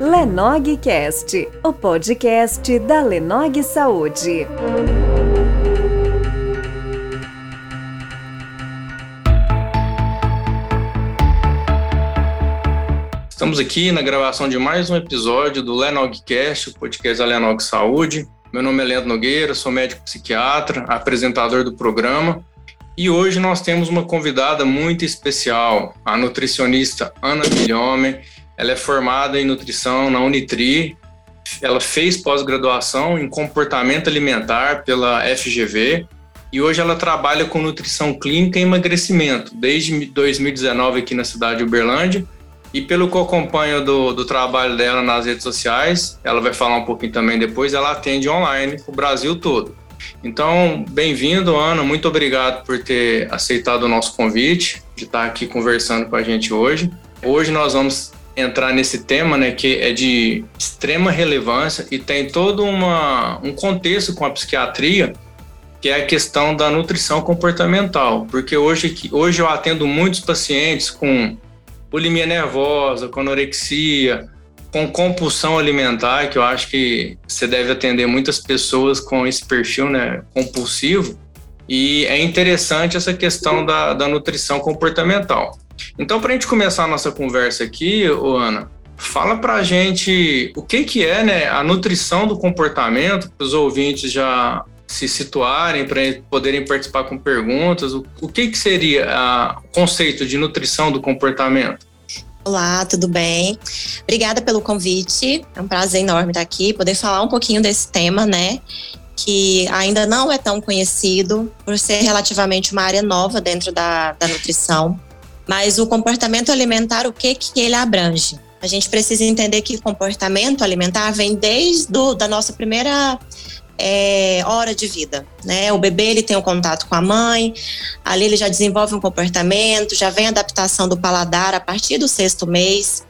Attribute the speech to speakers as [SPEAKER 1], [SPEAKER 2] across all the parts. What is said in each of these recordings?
[SPEAKER 1] Lenogcast, o podcast da Lenog Saúde.
[SPEAKER 2] Estamos aqui na gravação de mais um episódio do Lenogcast, o podcast da Lenog Saúde. Meu nome é Leandro Nogueira, sou médico psiquiatra, apresentador do programa. E hoje nós temos uma convidada muito especial, a nutricionista Ana Milhomem. Ela é formada em nutrição na Unitri. Ela fez pós-graduação em comportamento alimentar pela FGV e hoje ela trabalha com nutrição clínica e emagrecimento desde 2019 aqui na cidade de Uberlândia e pelo que eu acompanho do, do trabalho dela nas redes sociais, ela vai falar um pouquinho também depois, ela atende online o Brasil todo. Então, bem-vindo, Ana. Muito obrigado por ter aceitado o nosso convite, de estar aqui conversando com a gente hoje. Hoje nós vamos entrar nesse tema, né, que é de extrema relevância e tem todo uma, um contexto com a psiquiatria, que é a questão da nutrição comportamental. Porque hoje, hoje eu atendo muitos pacientes com bulimia nervosa, com anorexia, com compulsão alimentar, que eu acho que você deve atender muitas pessoas com esse perfil né, compulsivo. E é interessante essa questão da, da nutrição comportamental. Então, para a gente começar a nossa conversa aqui, Ana, fala para a gente o que, que é né, a nutrição do comportamento, para os ouvintes já se situarem, para poderem participar com perguntas. O, o que, que seria o conceito de nutrição do comportamento?
[SPEAKER 3] Olá, tudo bem? Obrigada pelo convite. É um prazer enorme estar aqui, poder falar um pouquinho desse tema, né? Que ainda não é tão conhecido, por ser relativamente uma área nova dentro da, da nutrição. Mas o comportamento alimentar, o que, que ele abrange? A gente precisa entender que comportamento alimentar vem desde do, da nossa primeira é, hora de vida, né? O bebê ele tem um contato com a mãe, ali ele já desenvolve um comportamento, já vem a adaptação do paladar a partir do sexto mês.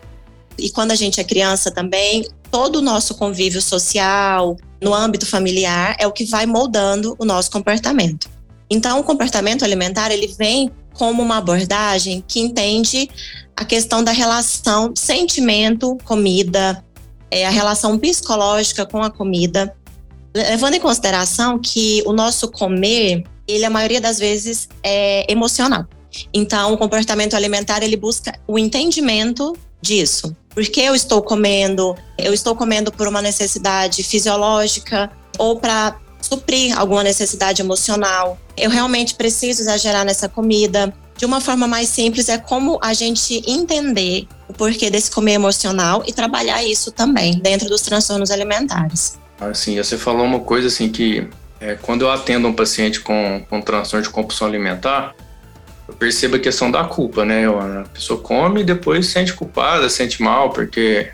[SPEAKER 3] E quando a gente é criança também, todo o nosso convívio social, no âmbito familiar, é o que vai moldando o nosso comportamento. Então, o comportamento alimentar ele vem como uma abordagem que entende a questão da relação sentimento, comida, é, a relação psicológica com a comida, levando em consideração que o nosso comer, ele a maioria das vezes é emocional. Então, o comportamento alimentar ele busca o entendimento disso. Por que eu estou comendo? Eu estou comendo por uma necessidade fisiológica ou para suprir alguma necessidade emocional. Eu realmente preciso exagerar nessa comida. De uma forma mais simples, é como a gente entender o porquê desse comer emocional e trabalhar isso também dentro dos transtornos alimentares.
[SPEAKER 2] Assim, você falou uma coisa assim que é, quando eu atendo um paciente com, com transtorno de compulsão alimentar, eu percebo a questão da culpa, né? A pessoa come e depois se sente culpada, sente mal, porque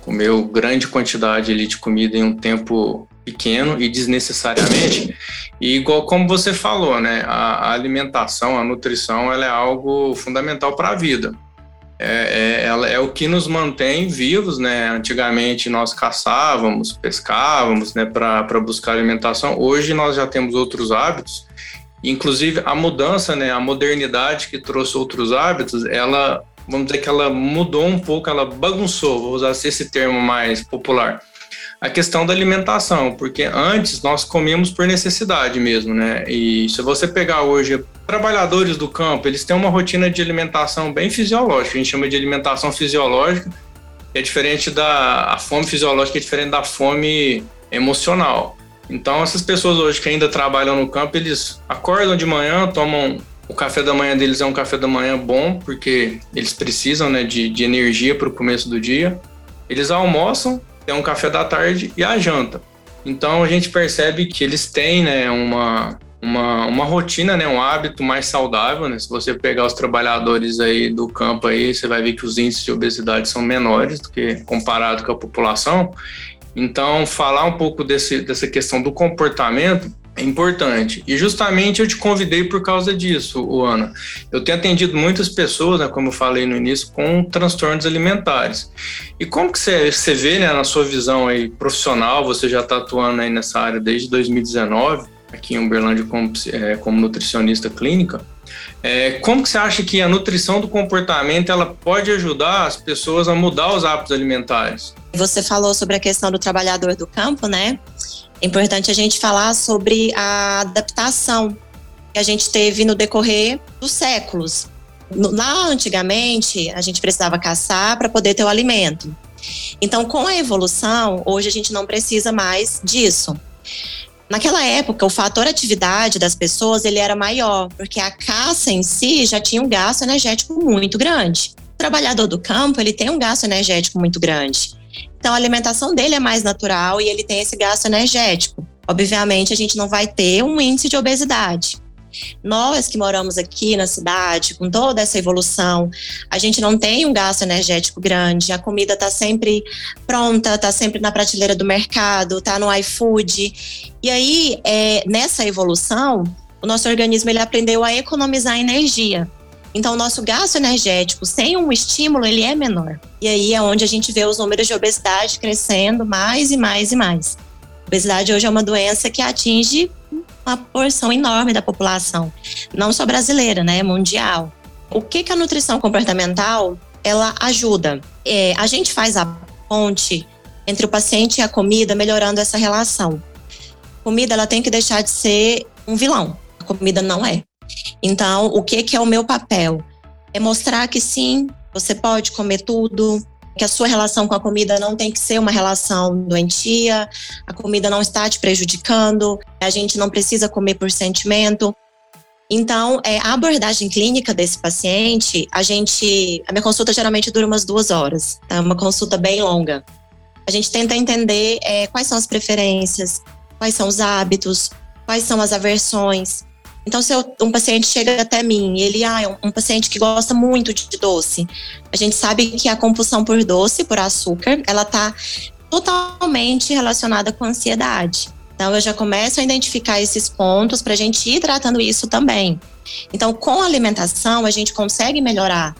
[SPEAKER 2] comeu grande quantidade ali de comida em um tempo pequeno e desnecessariamente. E igual como você falou, né? A, a alimentação, a nutrição, ela é algo fundamental para a vida é, é, é o que nos mantém vivos, né? Antigamente nós caçávamos, pescávamos, né, para buscar alimentação. Hoje nós já temos outros hábitos. Inclusive a mudança, né, a modernidade que trouxe outros hábitos, ela, vamos dizer que ela mudou um pouco, ela bagunçou, vou usar esse termo mais popular a questão da alimentação, porque antes nós comíamos por necessidade mesmo, né? E se você pegar hoje trabalhadores do campo, eles têm uma rotina de alimentação bem fisiológica, a gente chama de alimentação fisiológica, é diferente da fome fisiológica é diferente da fome emocional. Então essas pessoas hoje que ainda trabalham no campo, eles acordam de manhã, tomam o café da manhã deles é um café da manhã bom, porque eles precisam né, de, de energia para o começo do dia. Eles almoçam, tem um café da tarde e a janta. Então a gente percebe que eles têm né, uma, uma, uma rotina, né, um hábito mais saudável. Né? Se você pegar os trabalhadores aí do campo aí, você vai ver que os índices de obesidade são menores do que comparado com a população. Então, falar um pouco desse, dessa questão do comportamento é importante. E justamente eu te convidei por causa disso, Ana. Eu tenho atendido muitas pessoas, né, como eu falei no início, com transtornos alimentares. E como que você, você vê, né, na sua visão aí profissional, você já está atuando aí nessa área desde 2019, aqui em Uberlândia como, é, como nutricionista clínica, É, como que você acha que a nutrição do comportamento ela pode ajudar as pessoas a mudar os hábitos alimentares?
[SPEAKER 3] Você falou sobre a questão do trabalhador do campo, né? É importante a gente falar sobre a adaptação que a gente teve no decorrer dos séculos. Lá antigamente, a gente precisava caçar para poder ter o alimento. Então, com a evolução, hoje a gente não precisa mais disso. Naquela época, o fator atividade das pessoas ele era maior, porque a caça em si já tinha um gasto energético muito grande. O trabalhador do campo ele tem um gasto energético muito grande. Então, a alimentação dele é mais natural e ele tem esse gasto energético. Obviamente, a gente não vai ter um índice de obesidade. Nós que moramos aqui na cidade, com toda essa evolução, a gente não tem um gasto energético grande, a comida está sempre pronta, está sempre na prateleira do mercado, está no iFood. E aí, é, nessa evolução, o nosso organismo ele aprendeu a economizar energia. Então, o nosso gasto energético sem um estímulo, ele é menor. E aí é onde a gente vê os números de obesidade crescendo mais e mais e mais. A obesidade hoje é uma doença que atinge uma porção enorme da população, não só brasileira, né, mundial. O que, que a nutrição comportamental ela ajuda? É, a gente faz a ponte entre o paciente e a comida, melhorando essa relação. Comida ela tem que deixar de ser um vilão. A comida não é. Então, o que, que é o meu papel? É mostrar que sim, você pode comer tudo, que a sua relação com a comida não tem que ser uma relação doentia, a comida não está te prejudicando, a gente não precisa comer por sentimento. Então, é, a abordagem clínica desse paciente, a gente, a minha consulta geralmente dura umas duas horas, é tá? uma consulta bem longa. A gente tenta entender é, quais são as preferências, quais são os hábitos, quais são as aversões, então, se eu, um paciente chega até mim ele ah, é um, um, paciente que gosta muito de doce, a gente sabe que a compulsão por doce, por açúcar, ela está totalmente relacionada com ansiedade. Então, eu já começo a identificar esses pontos para a gente ir tratando isso também. Então, com a alimentação, a gente consegue melhorar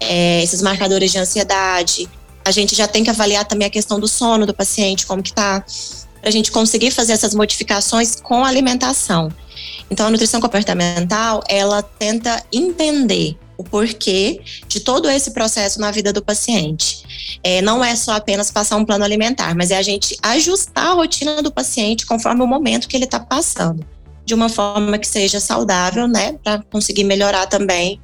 [SPEAKER 3] é, esses marcadores de ansiedade. A gente já tem que avaliar também a questão do sono do paciente, como que tá, para a gente conseguir fazer essas modificações com alimentação. Então, a nutrição comportamental, ela tenta entender o porquê de todo esse processo na vida do paciente. É, não é só apenas passar um plano alimentar, mas é a gente ajustar a rotina do paciente conforme o momento que ele está passando, de uma forma que seja saudável, né, para conseguir melhorar também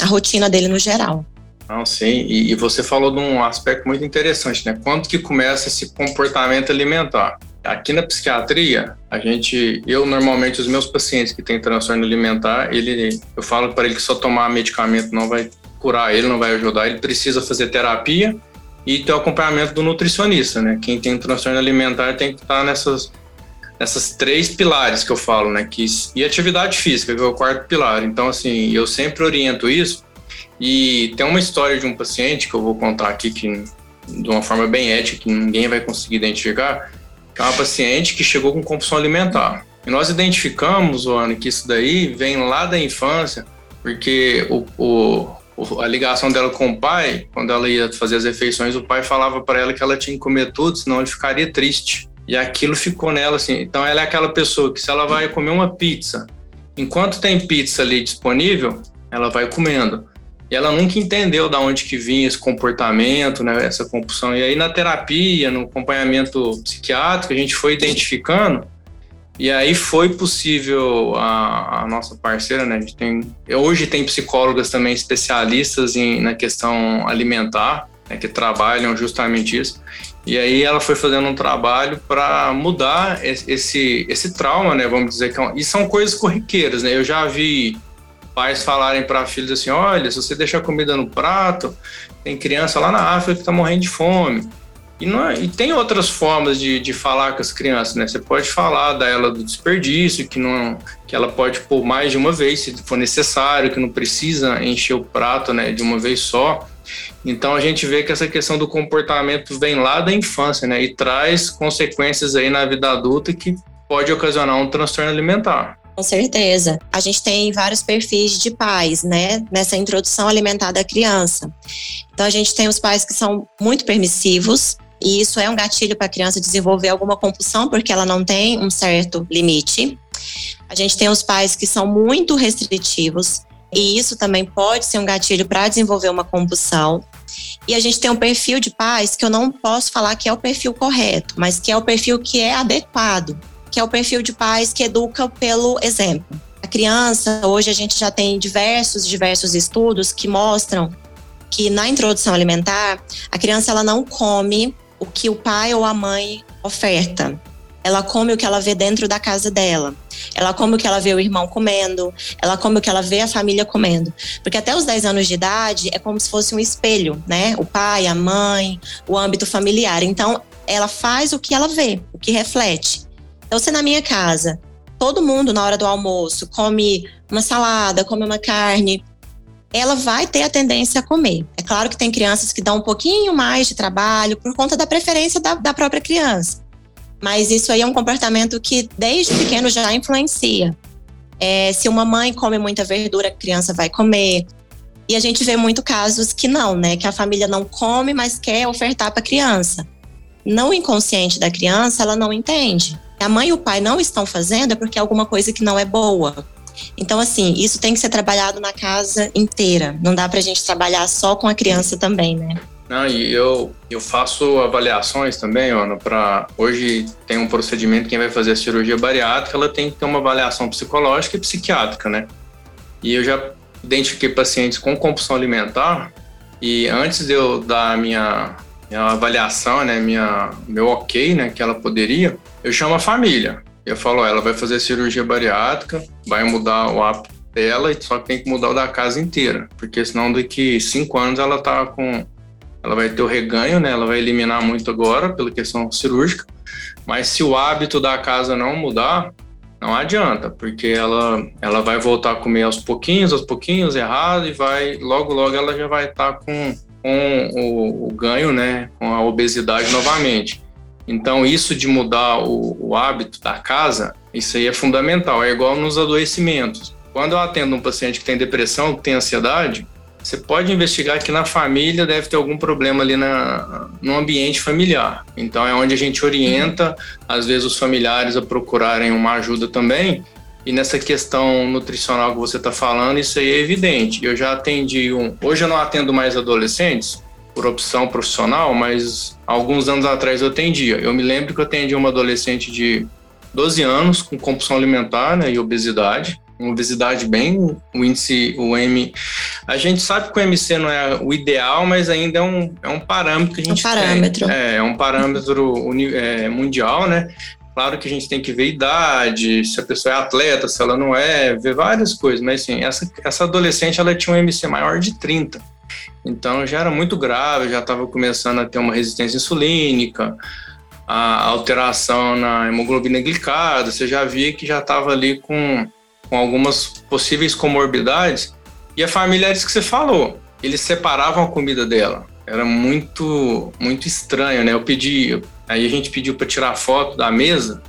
[SPEAKER 3] a rotina dele no geral.
[SPEAKER 2] Não, sim, e, e, você falou de um aspecto muito interessante, né? Quando que começa esse comportamento alimentar? Aqui na psiquiatria, a gente, eu normalmente os meus pacientes que têm transtorno alimentar, ele, eu falo para ele que só tomar medicamento não vai curar ele, não vai ajudar, ele precisa fazer terapia e ter o acompanhamento do nutricionista, né? Quem tem transtorno alimentar tem que estar nessas nessas três pilares que eu falo, né? Que, e atividade física, que é o quarto pilar. Então, assim, eu sempre oriento isso. E tem uma história de um paciente que eu vou contar aqui que de uma forma bem ética, que ninguém vai conseguir identificar, que é uma paciente que chegou com compulsão alimentar. E nós identificamos, Ana, que isso daí vem lá da infância, porque o, o, a ligação dela com o pai, quando ela ia fazer as refeições, o pai falava para ela que ela tinha que comer tudo, senão ele ficaria triste. E aquilo ficou nela assim. Então ela é aquela pessoa que se ela vai comer uma pizza, enquanto tem pizza ali disponível, ela vai comendo. E ela nunca entendeu de onde que vinha esse comportamento, né, essa compulsão. E aí na terapia, no acompanhamento psiquiátrico, a gente foi identificando e aí foi possível a, a, nossa parceira, né? Tem, hoje tem psicólogas também especialistas em, na questão alimentar, né, que trabalham justamente isso. E aí ela foi fazendo um trabalho para mudar esse, esse trauma, né? Vamos dizer que é e são coisas corriqueiras, né? Eu já vi pais falarem para filhos assim: olha, se você deixar comida no prato, tem criança lá na África que está morrendo de fome. E, não, é, e tem outras formas de, de falar com as crianças, né? Você pode falar da ela do desperdício, que, não, que ela pode pôr mais de uma vez, se for necessário, que não precisa encher o prato né, de uma vez só. Então a gente vê que essa questão do comportamento vem lá da infância, né? E traz consequências aí na vida adulta que pode ocasionar um transtorno alimentar.
[SPEAKER 3] Com certeza. A gente tem vários perfis de pais, né, nessa introdução alimentar da criança. Então, a gente tem os pais que são muito permissivos, e isso é um gatilho para a criança desenvolver alguma compulsão, porque ela não tem um certo limite. A gente tem os pais que são muito restritivos, e isso também pode ser um gatilho para desenvolver uma compulsão. E a gente tem um perfil de pais que eu não posso falar que é o perfil correto, mas que é o perfil que é adequado, que é o perfil de pais que educa pelo exemplo. A criança, hoje a gente já tem diversos, diversos estudos que mostram que na introdução alimentar, a criança ela não come o que o pai ou a mãe oferta. Ela come o que ela vê dentro da casa dela. Ela come o que ela vê o irmão comendo, ela come o que ela vê a família comendo. Porque até os 10 anos de idade é como se fosse um espelho, né? O pai, a mãe, o âmbito familiar. Então, ela faz o que ela vê, o que reflete. Então, se na minha casa, todo mundo na hora do almoço come uma salada, come uma carne, ela vai ter a tendência a comer. É claro que tem crianças que dão um pouquinho mais de trabalho por conta da preferência da, da própria criança. Mas isso aí é um comportamento que desde pequeno já influencia. É, se uma mãe come muita verdura, a criança vai comer. E a gente vê muito casos que não, né? Que a família não come, mas quer ofertar para a criança. Não inconsciente da criança, ela não entende. A mãe e o pai não estão fazendo é porque é alguma coisa que não é boa. Então, assim, isso tem que ser trabalhado na casa inteira. Não dá para a gente trabalhar só com a criança também, né?
[SPEAKER 2] Não, e eu, eu faço avaliações também, Ana, para hoje tem um procedimento, quem vai fazer a cirurgia bariátrica, ela tem que ter uma avaliação psicológica e psiquiátrica, né? E eu já identifiquei pacientes com compulsão alimentar e antes de eu dar a minha, minha avaliação, né, minha, meu ok, né, que ela poderia, eu chamo a família. Eu falo, ela vai fazer cirurgia bariátrica, vai mudar o hábito dela, só que tem que mudar o da casa inteira, porque senão daqui cinco anos ela tá com ela vai ter o reganho, né? Ela vai eliminar muito agora pela questão cirúrgica, mas se o hábito da casa não mudar, não adianta, porque ela, ela vai voltar a comer aos pouquinhos, aos pouquinhos, errado, e vai, logo, logo ela já vai estar tá com, com o, o, ganho, né? Com a obesidade novamente. Então, isso de mudar o, o hábito da casa, isso aí é fundamental. É igual nos adoecimentos. Quando eu atendo um paciente que tem depressão, que tem ansiedade, você pode investigar que na família deve ter algum problema ali na, no ambiente familiar. Então é onde a gente orienta, às vezes, os familiares a procurarem uma ajuda também. E nessa questão nutricional que você está falando, isso aí é evidente. Eu já atendi um. Hoje eu não atendo mais adolescentes, por opção profissional, mas alguns anos atrás eu atendia. Eu me lembro que eu atendi uma adolescente de 12 anos com compulsão alimentar né, e obesidade uma obesidade bem, o índice, o M. A gente sabe que o MC não é o ideal, mas ainda é um, é um parâmetro que a gente
[SPEAKER 3] um parâmetro.
[SPEAKER 2] tem. É, é um parâmetro é, mundial, né? Claro que a gente tem que ver idade, se a pessoa é atleta, se ela não é, ver várias coisas, mas assim, essa, essa adolescente ela tinha um MC maior de 30. Então já era muito grave, já estava começando a ter uma resistência insulínica, a alteração na hemoglobina glicada, você já via que já estava ali com com algumas possíveis comorbidades. E a família isso que você falou. Eles separavam a comida dela. Era muito, muito estranho, né? Eu pedi, aí a gente pediu para tirar foto da mesa,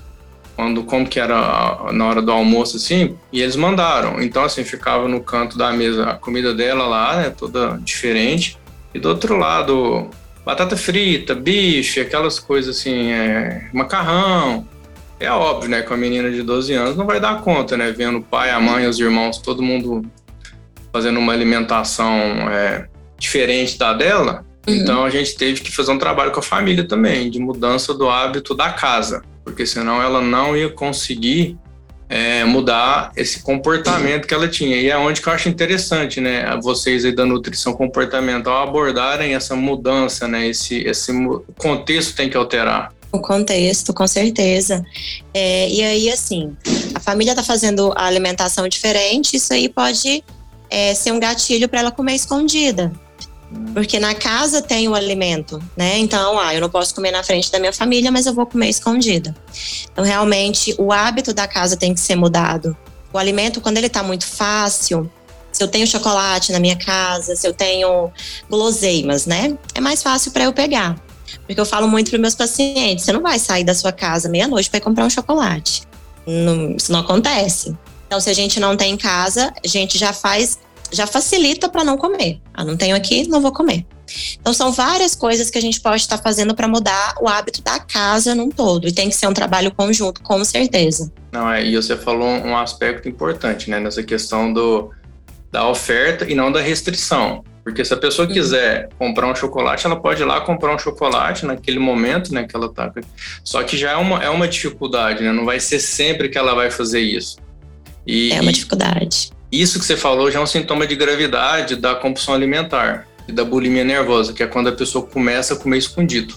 [SPEAKER 2] quando como que era na hora do almoço assim, e eles mandaram. Então assim ficava no canto da mesa a comida dela lá, né, toda diferente, e do outro lado batata frita, bife, aquelas coisas assim, é, macarrão, é óbvio, né, que a menina de 12 anos não vai dar conta, né, vendo o pai, a mãe, os irmãos, todo mundo fazendo uma alimentação é, diferente da dela. Uhum. Então a gente teve que fazer um trabalho com a família também, de mudança do hábito da casa, porque senão ela não ia conseguir é, mudar esse comportamento que ela tinha. E é onde que eu acho interessante, né, vocês aí da nutrição comportamental abordarem essa mudança, né, esse, esse contexto tem que alterar.
[SPEAKER 3] O contexto, com certeza. É, e aí, assim, a família está fazendo a alimentação diferente, isso aí pode é, ser um gatilho para ela comer escondida. Porque na casa tem o alimento, né? Então, ah, eu não posso comer na frente da minha família, mas eu vou comer escondida. Então, realmente, o hábito da casa tem que ser mudado. O alimento, quando ele está muito fácil, se eu tenho chocolate na minha casa, se eu tenho guloseimas, né? É mais fácil para eu pegar. Porque eu falo muito para meus pacientes: você não vai sair da sua casa meia-noite para comprar um chocolate. Não, isso não acontece. Então, se a gente não tem em casa, a gente já faz, já facilita para não comer. Ah, não tenho aqui, não vou comer. Então, são várias coisas que a gente pode estar fazendo para mudar o hábito da casa num todo. E tem que ser um trabalho conjunto, com certeza.
[SPEAKER 2] Não, é, e você falou um aspecto importante, né, nessa questão do, da oferta e não da restrição. Porque se a pessoa uhum. quiser comprar um chocolate, ela pode ir lá comprar um chocolate naquele momento, né, que ela tá. Só que já é uma, é uma dificuldade, né? Não vai ser sempre que ela vai fazer isso.
[SPEAKER 3] E, é uma dificuldade.
[SPEAKER 2] Isso que você falou já é um sintoma de gravidade da compulsão alimentar e da bulimia nervosa, que é quando a pessoa começa a comer escondido.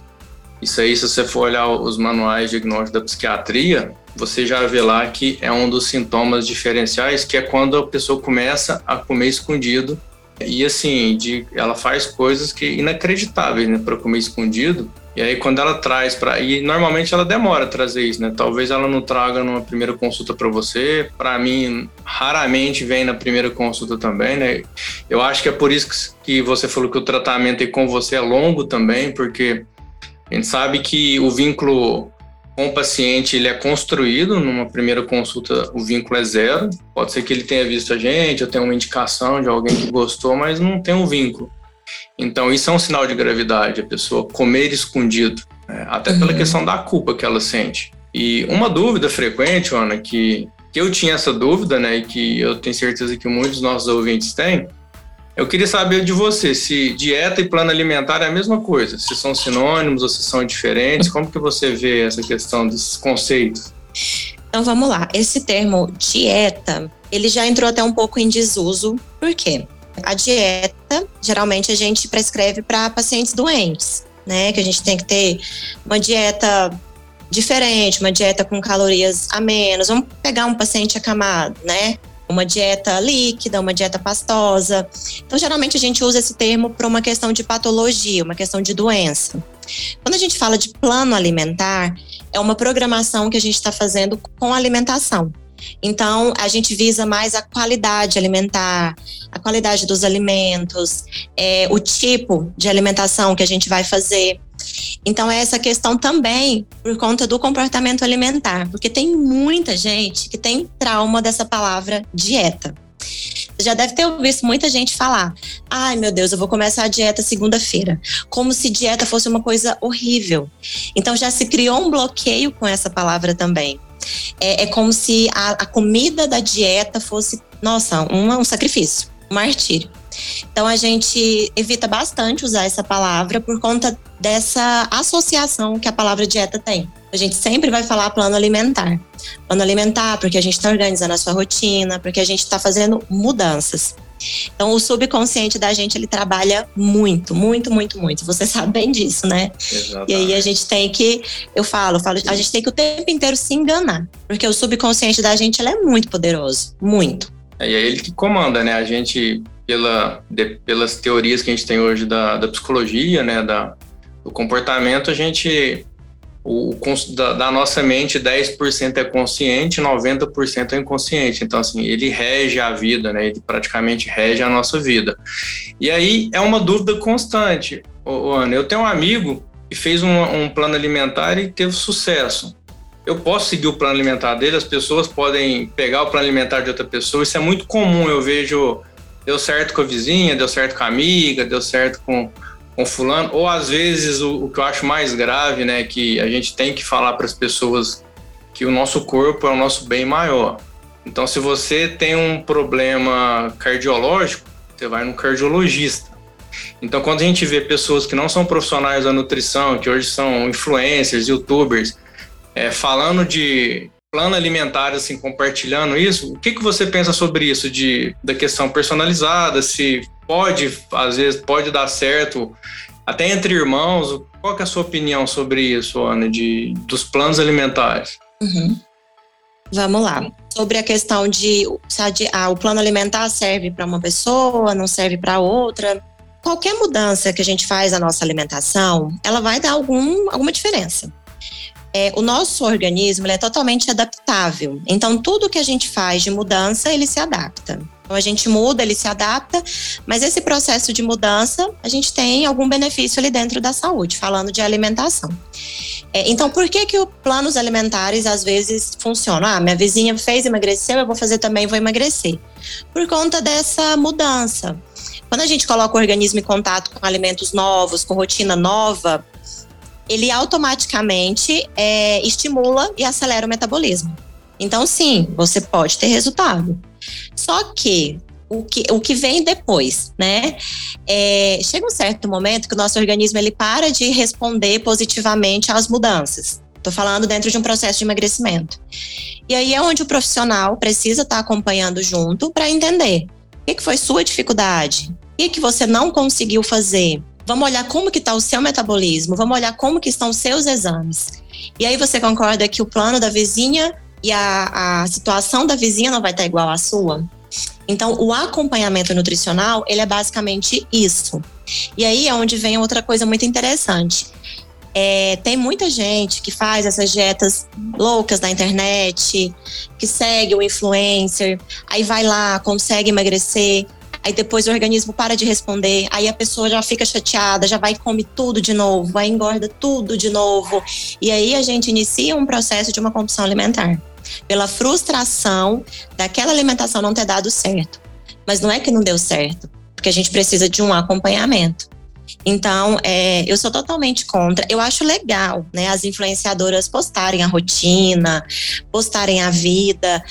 [SPEAKER 2] Isso aí, se você for olhar os manuais de diagnóstico da psiquiatria, você já vê lá que é um dos sintomas diferenciais, que é quando a pessoa começa a comer escondido e assim, de, ela faz coisas que inacreditáveis, né, para comer escondido. E aí quando ela traz para e normalmente ela demora a trazer isso, né? Talvez ela não traga numa primeira consulta para você. Para mim, raramente vem na primeira consulta também, né? Eu acho que é por isso que você falou que o tratamento com você é longo também, porque a gente sabe que o vínculo com o paciente ele é construído numa primeira consulta o vínculo é zero pode ser que ele tenha visto a gente ou tenha uma indicação de alguém que gostou mas não tem um vínculo então isso é um sinal de gravidade a pessoa comer escondido né? até pela uhum. questão da culpa que ela sente e uma dúvida frequente Ana que que eu tinha essa dúvida né e que eu tenho certeza que muitos dos nossos ouvintes têm eu queria saber de você se dieta e plano alimentar é a mesma coisa, se são sinônimos ou se são diferentes. Como que você vê essa questão desses conceitos?
[SPEAKER 3] Então vamos lá. Esse termo dieta, ele já entrou até um pouco em desuso. Por quê? A dieta, geralmente a gente prescreve para pacientes doentes, né? Que a gente tem que ter uma dieta diferente, uma dieta com calorias a menos. Vamos pegar um paciente acamado, né? uma dieta líquida, uma dieta pastosa. Então, geralmente a gente usa esse termo para uma questão de patologia, uma questão de doença. Quando a gente fala de plano alimentar, é uma programação que a gente está fazendo com alimentação. Então, a gente visa mais a qualidade alimentar, a qualidade dos alimentos, é, o tipo de alimentação que a gente vai fazer. Então, é essa questão também por conta do comportamento alimentar, porque tem muita gente que tem trauma dessa palavra dieta. Você já deve ter visto muita gente falar: ai meu Deus, eu vou começar a dieta segunda-feira. Como se dieta fosse uma coisa horrível. Então já se criou um bloqueio com essa palavra também. É, é como se a, a, comida da dieta fosse, nossa, um, um sacrifício, um martírio. Então a gente evita bastante usar essa palavra por conta dessa associação que a palavra dieta tem. A gente sempre vai falar plano alimentar. Plano alimentar porque a gente está organizando a sua rotina, porque a gente está fazendo mudanças. Então, o subconsciente da gente, ele trabalha muito, muito, muito, muito. Você sabe bem disso, né? Exatamente. E aí a gente tem que, eu falo, eu falo, a gente tem que o tempo inteiro se enganar. Porque o subconsciente da gente, ele é muito poderoso. Muito.
[SPEAKER 2] É, e é ele que comanda, né? A gente, pela, de, pelas teorias que a gente tem hoje da, da psicologia, né? Da, do comportamento, a gente o, da, da, nossa mente, 10% é consciente, 90% é inconsciente. Então, assim, ele rege a vida, né? Ele praticamente rege a nossa vida. E aí é uma dúvida constante. Ô, Ana, eu tenho um amigo que fez um, um plano alimentar e teve sucesso. Eu posso seguir o plano alimentar dele, as pessoas podem pegar o plano alimentar de outra pessoa. Isso é muito comum. Eu vejo, deu certo com a vizinha, deu certo com a amiga, deu certo com com fulano, ou às vezes o, o, que eu acho mais grave, né, que a gente tem que falar para as pessoas que o nosso corpo é o nosso bem maior. Então, se você tem um problema cardiológico, você vai no cardiologista. Então, quando a gente vê pessoas que não são profissionais da nutrição, que hoje são influencers, youtubers, é, falando de plano alimentar, assim, compartilhando isso, o que, que você pensa sobre isso, de, da questão personalizada, se pode, às vezes, pode dar certo, até entre irmãos, qual é a sua opinião sobre isso, Ana, de, dos planos alimentares?
[SPEAKER 3] Uhum. Vamos lá. Sobre a questão de se ah, o plano alimentar serve para uma pessoa, não serve para outra. Qualquer mudança que a gente faz na nossa alimentação, ela vai dar algum, alguma diferença é, o nosso organismo é totalmente adaptável. Então, tudo que a gente faz de mudança, ele se adapta. Então, a gente muda, ele se adapta, mas esse processo de mudança, a gente tem algum benefício ali dentro da saúde, falando de alimentação. É, então, por que que os planos alimentares às vezes funcionam? Ah, minha vizinha fez emagreceu, eu vou fazer também, vou emagrecer. Por conta dessa mudança. Quando a gente coloca o organismo em contato com alimentos novos, com rotina nova, ele automaticamente é, estimula e acelera o metabolismo. Então, sim, você pode ter resultado. Só que o que, o que vem depois, né? É, chega um certo momento que o nosso organismo ele para de responder positivamente às mudanças. Estou falando dentro de um processo de emagrecimento. E aí é onde o profissional precisa estar tá acompanhando junto para entender o que, que, foi sua dificuldade, o que, que você não conseguiu fazer. Vamos olhar como que está o seu metabolismo, vamos olhar como que estão os seus exames. E aí você concorda que o plano da vizinha e a, a situação da vizinha não vai estar tá igual à sua? Então, o acompanhamento nutricional, ele é basicamente isso. E aí é onde vem outra coisa muito interessante. É, tem muita gente que faz essas dietas loucas na internet, que segue o influencer, aí vai lá, consegue emagrecer, aí depois o organismo para de responder, aí a pessoa já fica chateada, já vai e come tudo de novo, vai engorda tudo de novo. E aí a gente inicia um processo de uma compulsão alimentar, pela frustração daquela alimentação não ter dado certo. Mas não é que não deu certo, porque a gente precisa de um acompanhamento. Então, é, eu sou totalmente contra. Eu acho legal, né, as influenciadoras postarem a rotina, postarem a vida,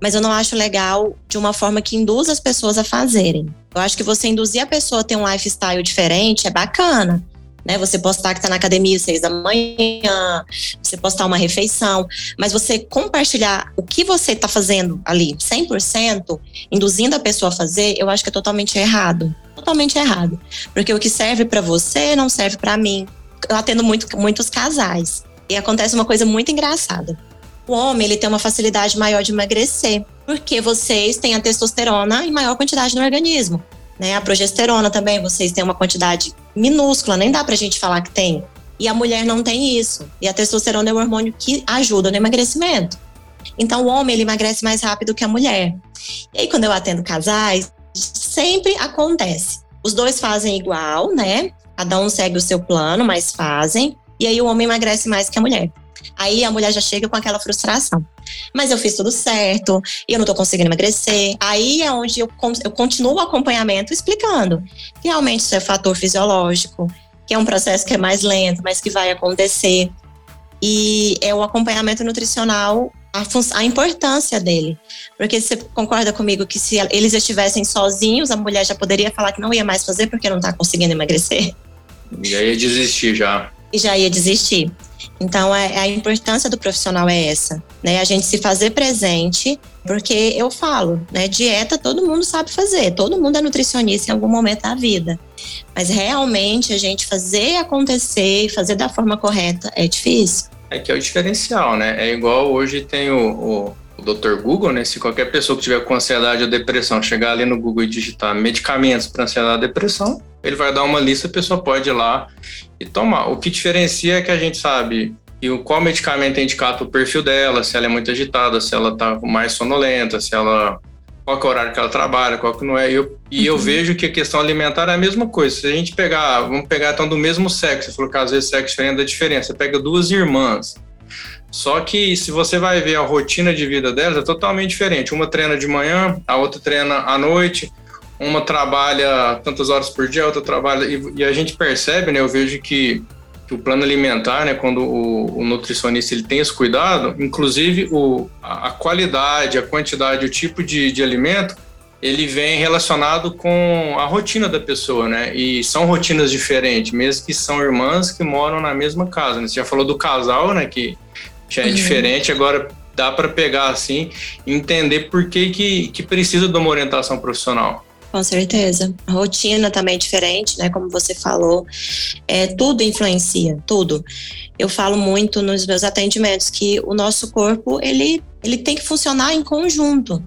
[SPEAKER 3] mas eu não acho legal de uma forma que induz as pessoas a fazerem. Eu acho que você induzir a pessoa a ter um lifestyle diferente é bacana né? Você postar que está na academia às seis da manhã, você postar uma refeição, mas você compartilhar o que você está fazendo ali, 100%, induzindo a pessoa a fazer, eu acho que é totalmente errado. Totalmente errado. Porque o que serve para você não serve para mim. Eu atendo muito, muitos casais. E acontece uma coisa muito engraçada. O homem, ele tem uma facilidade maior de emagrecer, porque vocês têm a testosterona em maior quantidade no organismo. Né? A progesterona também, vocês têm uma quantidade minúscula, nem dá pra gente falar que tem. E a mulher não tem isso. E a testosterona é o hormônio que ajuda no emagrecimento. Então, o homem ele emagrece mais rápido que a mulher. E aí, quando eu atendo casais, sempre acontece. Os dois fazem igual, né? Cada um segue o seu plano, mas fazem. E aí, o homem emagrece mais que a mulher. Aí a mulher já chega com aquela frustração. Mas eu fiz tudo certo, e eu não tô conseguindo emagrecer. Aí é onde eu, eu continuo o acompanhamento explicando que realmente isso é fator fisiológico, que é um processo que é mais lento, mas que vai acontecer. E é o acompanhamento nutricional, a, a importância dele. Porque você concorda comigo que se eles estivessem sozinhos, a mulher já poderia falar que não ia mais fazer porque não tá conseguindo emagrecer?
[SPEAKER 2] Já ia desistir já.
[SPEAKER 3] E já ia desistir. Então, é, a importância do profissional é essa, né? A gente se fazer presente, porque eu falo, né? Dieta todo mundo sabe fazer, todo mundo é nutricionista em algum momento da vida. Mas realmente a gente fazer acontecer, fazer da forma correta, é difícil.
[SPEAKER 2] É que é o diferencial, né? É igual hoje tem o, o, o Dr. Google, né? Se qualquer pessoa que tiver com ansiedade ou depressão chegar ali no Google e digitar medicamentos para ansiedade ou depressão, ele vai dar uma lista, a pessoa pode ir lá e tomar. O que diferencia é que a gente sabe e o qual medicamento é indicado para o perfil dela, se ela é muito agitada, se ela está mais sonolenta, se ela qual é o horário que ela trabalha, qual que não é. E eu, e uhum. eu vejo que a questão alimentar é a mesma coisa. Se a gente pegar, vamos pegar então do mesmo sexo, você falou que às vezes sexo diferente da diferença. Você pega duas irmãs. Só que se você vai ver a rotina de vida delas, é totalmente diferente. Uma treina de manhã, a outra treina à noite uma trabalha tantas horas por dia, a outra trabalha. E, e, a gente percebe, né? Eu vejo que, que o plano alimentar, né? Quando o, o, nutricionista ele tem esse cuidado, inclusive o, a, a qualidade, a quantidade, o tipo de, de alimento, ele vem relacionado com a rotina da pessoa, né? E são rotinas diferentes, mesmo que são irmãs que moram na mesma casa. Né? Você já falou do casal, né? Que já é uhum. diferente, agora dá para pegar assim, entender por que, que, que precisa de uma orientação profissional.
[SPEAKER 3] Com certeza. A rotina também é diferente, né? Como você falou, é, tudo influencia, tudo. Eu falo muito nos meus atendimentos que o nosso corpo, ele, ele tem que funcionar em conjunto,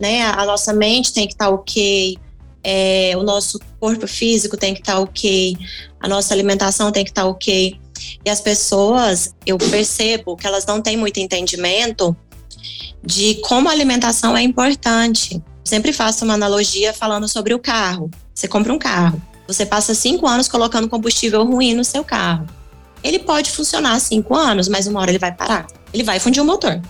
[SPEAKER 3] né? A nossa mente tem que estar tá ok, é, o nosso corpo físico tem que estar tá ok, a nossa alimentação tem que estar tá ok. E as pessoas, eu percebo que elas não têm muito entendimento de como a alimentação é importante sempre faço uma analogia falando sobre o carro. Você compra um carro, você passa cinco anos colocando combustível ruim no seu carro. Ele pode funcionar cinco anos, mas uma hora ele vai parar. Ele vai fundir o motor.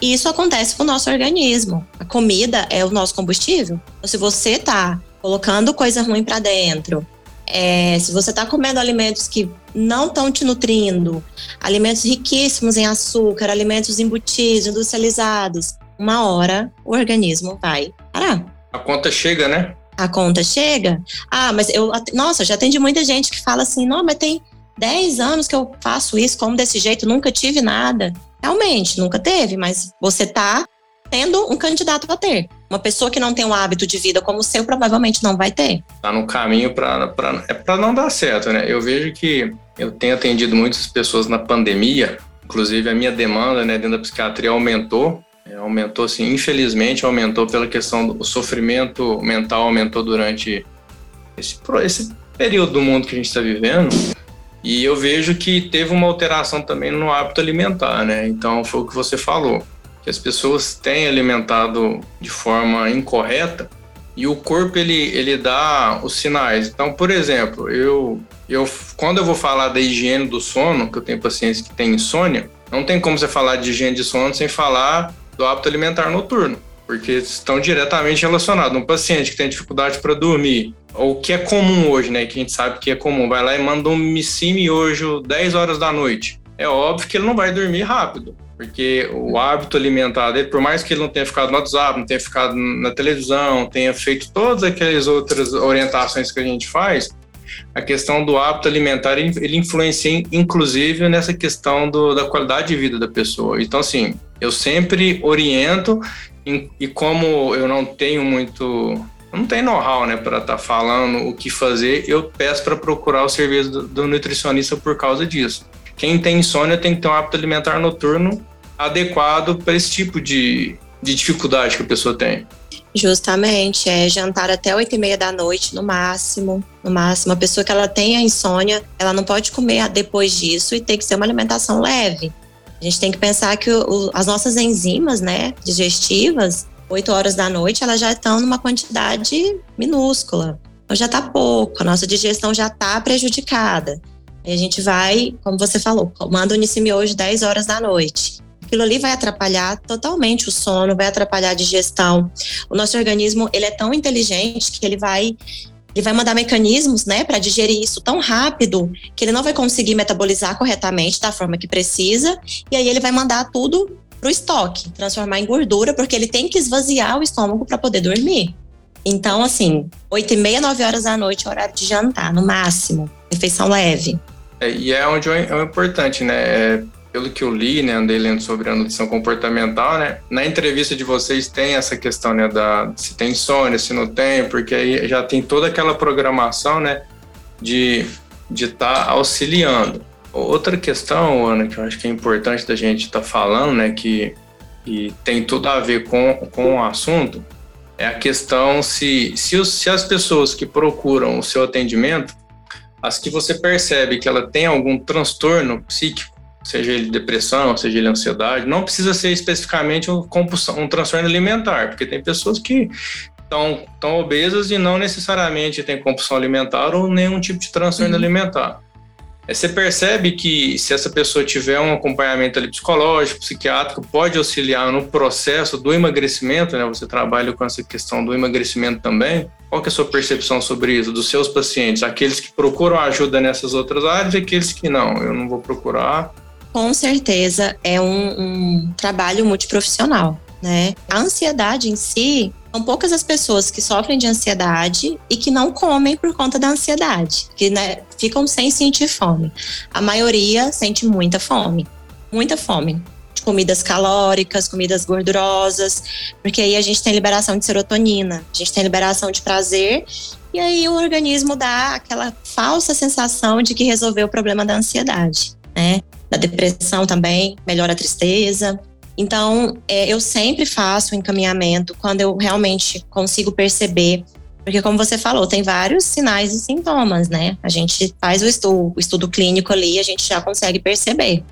[SPEAKER 3] E isso acontece com o nosso organismo. A comida é o nosso combustível. Então, se você está colocando coisa ruim para dentro, é, se você está comendo alimentos que não estão te nutrindo, alimentos riquíssimos em açúcar, alimentos embutidos, industrializados, uma hora o organismo vai parar.
[SPEAKER 2] A conta chega, né?
[SPEAKER 3] A conta chega. Ah, mas eu. Nossa, já atendi muita gente que fala assim: não, mas tem 10 anos que eu faço isso, como desse jeito, nunca tive nada. Realmente, nunca teve, mas você tá tendo um candidato a ter. Uma pessoa que não tem um hábito de vida como o seu provavelmente não vai ter.
[SPEAKER 2] Tá no caminho para é para não dar certo, né? Eu vejo que eu tenho atendido muitas pessoas na pandemia, inclusive a minha demanda, né, dentro da psiquiatria aumentou. É, aumentou assim, infelizmente aumentou pela questão do sofrimento mental aumentou durante esse esse período do mundo que a gente está vivendo. E eu vejo que teve uma alteração também no hábito alimentar, né? Então foi o que você falou que as pessoas têm alimentado de forma incorreta e o corpo ele, ele dá os sinais. Então, por exemplo, eu, eu quando eu vou falar da higiene do sono, que eu tenho pacientes que têm insônia, não tem como você falar de higiene de sono sem falar do hábito alimentar noturno, porque estão diretamente relacionados. Um paciente que tem dificuldade para dormir, ou que é comum hoje, né, que a gente sabe que é comum, vai lá e manda um missime hoje 10 horas da noite. É óbvio que ele não vai dormir rápido. Porque o hábito alimentar dele, por mais que ele não tenha ficado no WhatsApp, não tenha ficado na televisão, tenha feito todas aquelas outras orientações que a gente faz, a questão do hábito alimentar ele influencia inclusive nessa questão do, da qualidade de vida da pessoa. Então, assim, eu sempre oriento e como eu não tenho muito não tenho know-how, né, para estar tá falando o que fazer, eu peço para procurar o serviço do, do nutricionista por causa disso quem tem insônia tem que ter um hábito alimentar noturno adequado para esse tipo de, de dificuldade que a pessoa tem.
[SPEAKER 3] Justamente, é jantar até oito e meia da noite no máximo, no máximo. A pessoa que ela tem a insônia, ela não pode comer depois disso e tem que ser uma alimentação leve. A gente tem que pensar que o, as nossas enzimas, né, digestivas, 8 horas da noite, elas já estão numa quantidade minúscula. Então já está pouco, a nossa digestão já está prejudicada. Aí a gente vai, como você falou, manda o hoje 10 horas da noite. Aquilo ali vai atrapalhar totalmente o sono, vai atrapalhar a digestão. O nosso organismo, ele é tão inteligente que ele vai ele vai mandar mecanismos, né, para digerir isso tão rápido que ele não vai conseguir metabolizar corretamente da forma que precisa, e aí ele vai mandar tudo pro estoque, transformar em gordura, porque ele tem que esvaziar o estômago para poder dormir. Então, assim, oito e meia, nove horas da noite horário de jantar, no máximo, refeição leve.
[SPEAKER 2] É, e é onde é, importante, né? É, pelo que eu li, né, andei lendo sobre a nutrição comportamental, né? Na entrevista de vocês tem essa questão, né, da se tem insônia, se não tem, porque aí já tem toda aquela programação, né, de de estar tá auxiliando. Outra questão, Ana, que eu acho que é importante da gente estar tá falando, né, que e tem tudo a ver com, com o assunto, é a questão se, se, os, se as pessoas que procuram o seu atendimento as que você percebe que ela tem algum transtorno psíquico, seja ele depressão, seja ele ansiedade, não precisa ser especificamente um, compulsão, um transtorno alimentar, porque tem pessoas que estão tão obesas e não necessariamente têm compulsão alimentar ou nenhum tipo de transtorno uhum. alimentar. É, você percebe que se essa pessoa tiver um acompanhamento ali psicológico, psiquiátrico, pode auxiliar no processo do emagrecimento, né? Você trabalha com essa questão do emagrecimento também. Qual que é a sua percepção sobre isso, dos seus pacientes? Aqueles que procuram ajuda nessas outras áreas e aqueles que não, eu não vou procurar.
[SPEAKER 3] Com certeza é um, um trabalho multiprofissional, né? A ansiedade em si, são poucas as pessoas que sofrem de ansiedade e que não comem por conta da ansiedade, que né, ficam sem sentir fome. A maioria sente muita fome, muita fome. De comidas calóricas, comidas gordurosas, porque aí a gente tem liberação de serotonina, a gente tem liberação de prazer, e aí o organismo dá aquela falsa sensação de que resolveu o problema da ansiedade, né? Da depressão também, melhora a tristeza. Então, é, eu sempre faço o encaminhamento quando eu realmente consigo perceber. Porque, como você falou, tem vários sinais e sintomas, né? A gente faz o estudo, o estudo clínico ali, a gente já consegue perceber.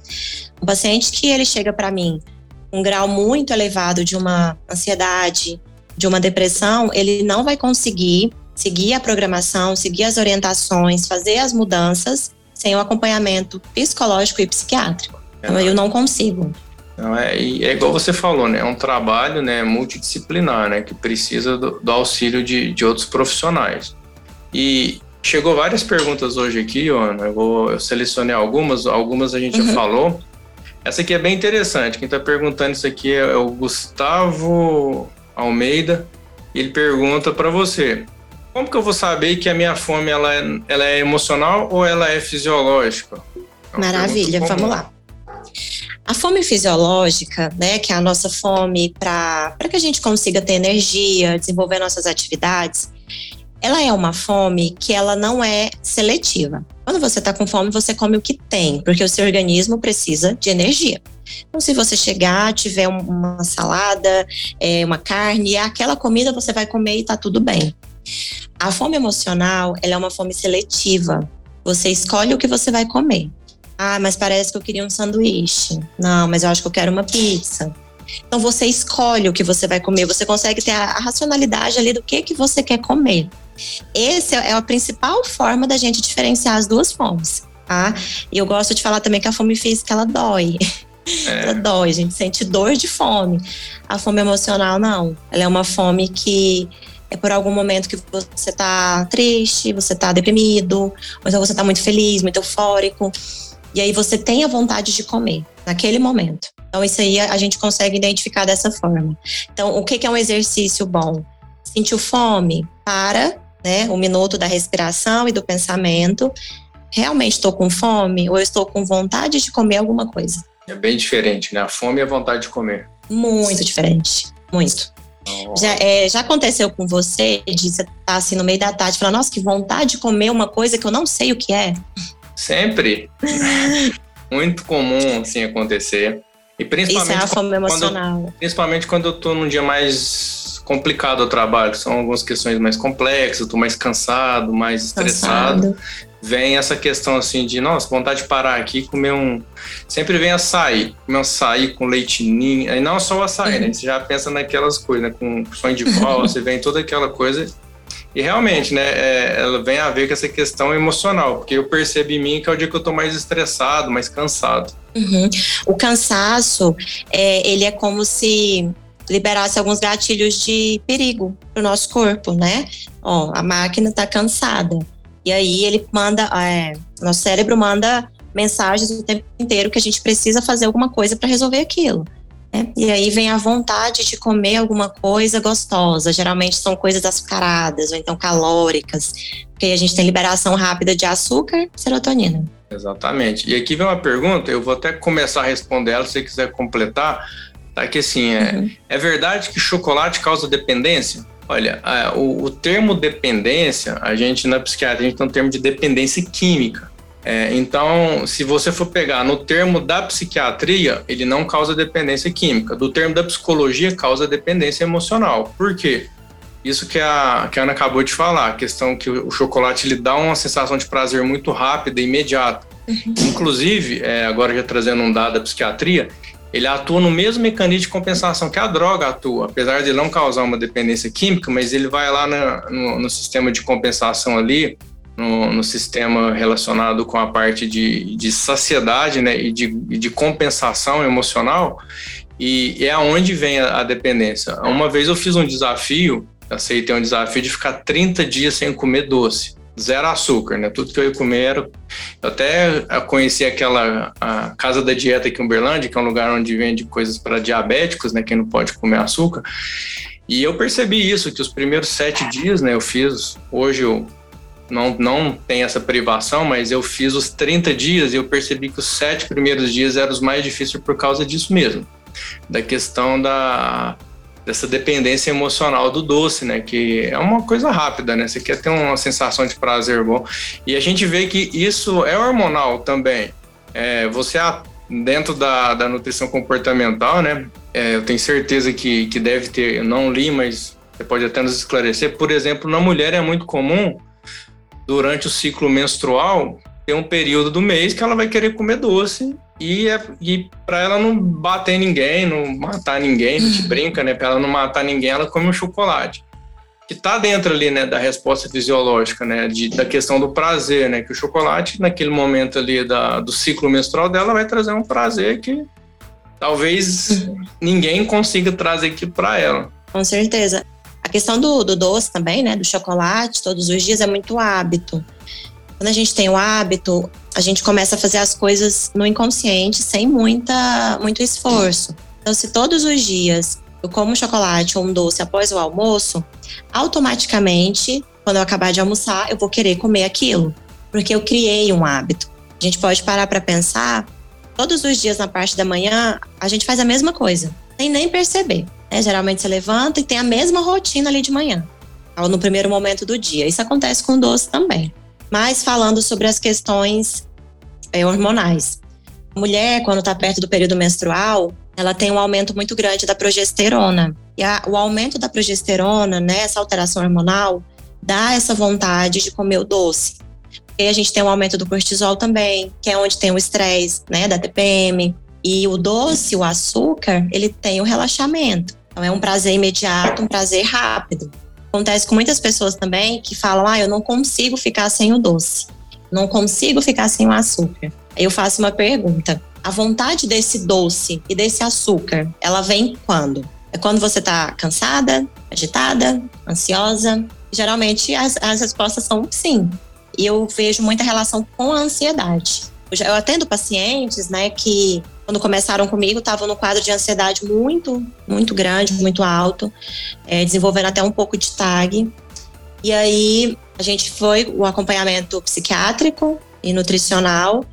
[SPEAKER 3] Um paciente que ele chega para mim um grau muito elevado de uma ansiedade, de uma depressão, ele não vai conseguir seguir a programação, seguir as orientações, fazer as mudanças sem o acompanhamento psicológico e psiquiátrico. Então, eu não consigo.
[SPEAKER 2] É, é igual você falou, né? É um trabalho né, multidisciplinar, né? Que precisa do, do auxílio de, de outros profissionais. E chegou várias perguntas hoje aqui, Ana. Eu, vou, eu selecionei algumas, algumas a gente uhum. já falou. Essa aqui é bem interessante. Quem está perguntando isso aqui é o Gustavo Almeida. Ele pergunta para você: como que eu vou saber que a minha fome ela é, ela é emocional ou ela é fisiológica?
[SPEAKER 3] É Maravilha, vamos lá. A fome fisiológica, né, que é a nossa fome para que a gente consiga ter energia, desenvolver nossas atividades, ela é uma fome que ela não é seletiva. Quando você está com fome, você come o que tem, porque o seu organismo precisa de energia. Então, se você chegar, tiver uma salada, é, uma carne, aquela comida você vai comer e está tudo bem. A fome emocional, ela é uma fome seletiva. Você escolhe o que você vai comer. Ah, mas parece que eu queria um sanduíche. Não, mas eu acho que eu quero uma pizza. Então você escolhe o que você vai comer, você consegue ter a, racionalidade ali do que que você quer comer. Essa é a principal forma da gente diferenciar as duas fomes, tá? E eu gosto de falar também que a fome física ela dói. É. Ela dói, a gente sente dor de fome. A fome emocional não. Ela é uma fome que é por algum momento que você tá triste, você tá deprimido, ou então você tá muito feliz, muito eufórico. E aí você tem a vontade de comer naquele momento. Então, isso aí a gente consegue identificar dessa forma. Então, o que é um exercício bom? Sentiu fome? Para, né? Um minuto da respiração e do pensamento. Realmente estou com fome ou estou com vontade de comer alguma coisa?
[SPEAKER 2] É bem diferente, né? A fome e a vontade de comer.
[SPEAKER 3] Muito diferente. Muito. Já, é, já aconteceu com você de você estar tá, assim no meio da tarde e falar, nossa, que vontade de comer uma coisa que eu não sei o que é?
[SPEAKER 2] Sempre. Muito comum assim acontecer. E principalmente
[SPEAKER 3] Isso é a fome emocional.
[SPEAKER 2] Quando, principalmente quando eu tô num dia mais complicado ao trabalho, são algumas questões mais complexas, eu tô mais cansado, mais estressado. Cansado. Vem essa questão assim de, nossa, vontade de parar aqui e comer um. Sempre vem açaí, comer um açaí com leitinho. Aí não só o açaí, né? uhum. né? Você já pensa naquelas coisas, né? Com sonho de você vem toda aquela coisa. E realmente, né, é, ela vem a ver com essa questão emocional, porque eu percebo em mim que é o dia que eu tô mais estressado, mais cansado.
[SPEAKER 3] Uhum. O cansaço, é, ele é como se liberasse alguns gatilhos de perigo para o nosso corpo, né? Ó, a máquina está cansada. E aí ele manda, é, nosso cérebro manda mensagens o tempo inteiro que a gente precisa fazer alguma coisa para resolver aquilo. Né? E aí vem a vontade de comer alguma coisa gostosa. Geralmente são coisas açucaradas ou então calóricas, porque a gente tem liberação rápida de açúcar e serotonina.
[SPEAKER 2] Exatamente. E aqui vem uma pergunta, eu vou até começar a responder ela, se você quiser completar. Tá que assim, é, uhum. é verdade que chocolate causa dependência? Olha, a, o, o termo dependência, a gente na psiquiatria a gente tem um termo de dependência química. É, então, se você for pegar no termo da psiquiatria, ele não causa dependência química. Do termo da psicologia, causa dependência emocional. Por quê? Isso que a, que a Ana acabou de falar, a questão que o chocolate lhe dá uma sensação de prazer muito rápida e imediata. Uhum. Inclusive, é, agora já trazendo um dado da psiquiatria, ele atua no mesmo mecanismo de compensação que a droga atua, apesar de não causar uma dependência química, mas ele vai lá na, no, no sistema de compensação ali, no, no, sistema relacionado com a parte de, de saciedade né, e de, de compensação emocional, e é aonde vem a, a, dependência. Uma vez eu fiz um desafio, aceitei um desafio de ficar 30 dias sem comer doce, zero açúcar, né? Tudo que eu ia comer era. Eu até conheci aquela a Casa da Dieta aqui em Uberlândia, que é um lugar onde vende coisas para diabéticos, né? Quem não pode comer açúcar. E eu percebi isso, que os primeiros sete dias, né? Eu fiz. Hoje eu não, não tem essa privação, mas eu fiz os 30 dias e eu percebi que os sete primeiros dias eram os mais difíceis por causa disso mesmo. Da questão da, dessa dependência emocional do doce, né? Que é uma coisa rápida, né? Você quer ter uma sensação de prazer bom. E a gente vê que isso é hormonal também. É, você, dentro da, da nutrição comportamental, né? É, eu tenho certeza que, que deve ter, eu não li, mas você pode até nos esclarecer. Por exemplo, na mulher é muito comum durante o ciclo menstrual, tem um período do mês que ela vai querer comer doce e, é, e para ela não bater ninguém, não matar ninguém, a gente brinca, né? Para ela não matar ninguém, ela come um chocolate. Que tá dentro ali, né, da resposta fisiológica, né, de, da questão do prazer, né, que o chocolate, naquele momento ali da, do ciclo menstrual dela, vai trazer um prazer que talvez ninguém consiga trazer aqui para ela.
[SPEAKER 3] Com certeza. A questão do, do doce também, né, do chocolate, todos os dias é muito hábito. Quando a gente tem o hábito, a gente começa a fazer as coisas no inconsciente, sem muita, muito esforço. Então, se todos os dias eu como chocolate ou um doce após o almoço, automaticamente, quando eu acabar de almoçar, eu vou querer comer aquilo, porque eu criei um hábito. A gente pode parar para pensar, todos os dias na parte da manhã, a gente faz a mesma coisa, sem nem perceber. Né? Geralmente você levanta e tem a mesma rotina ali de manhã, ou no primeiro momento do dia. Isso acontece com doce também. Mas falando sobre as questões é, hormonais. A mulher, quando está perto do período menstrual, ela tem um aumento muito grande da progesterona. E a, o aumento da progesterona, né, essa alteração hormonal, dá essa vontade de comer o doce. E a gente tem um aumento do cortisol também, que é onde tem o estresse, né, da TPM. E o doce, o açúcar, ele tem o relaxamento. Então é um prazer imediato, um prazer rápido. Acontece com muitas pessoas também que falam: "Ah, eu não consigo ficar sem o doce. Não consigo ficar sem o açúcar". Eu faço uma pergunta: a vontade desse doce e desse açúcar, ela vem quando? É quando você está cansada, agitada, ansiosa? Geralmente as, as respostas são sim. E eu vejo muita relação com a ansiedade. Eu atendo pacientes, né, que quando começaram comigo estavam no quadro de ansiedade muito, muito grande, muito alto, é, desenvolvendo até um pouco de TAG. E aí a gente foi o acompanhamento psiquiátrico e nutricional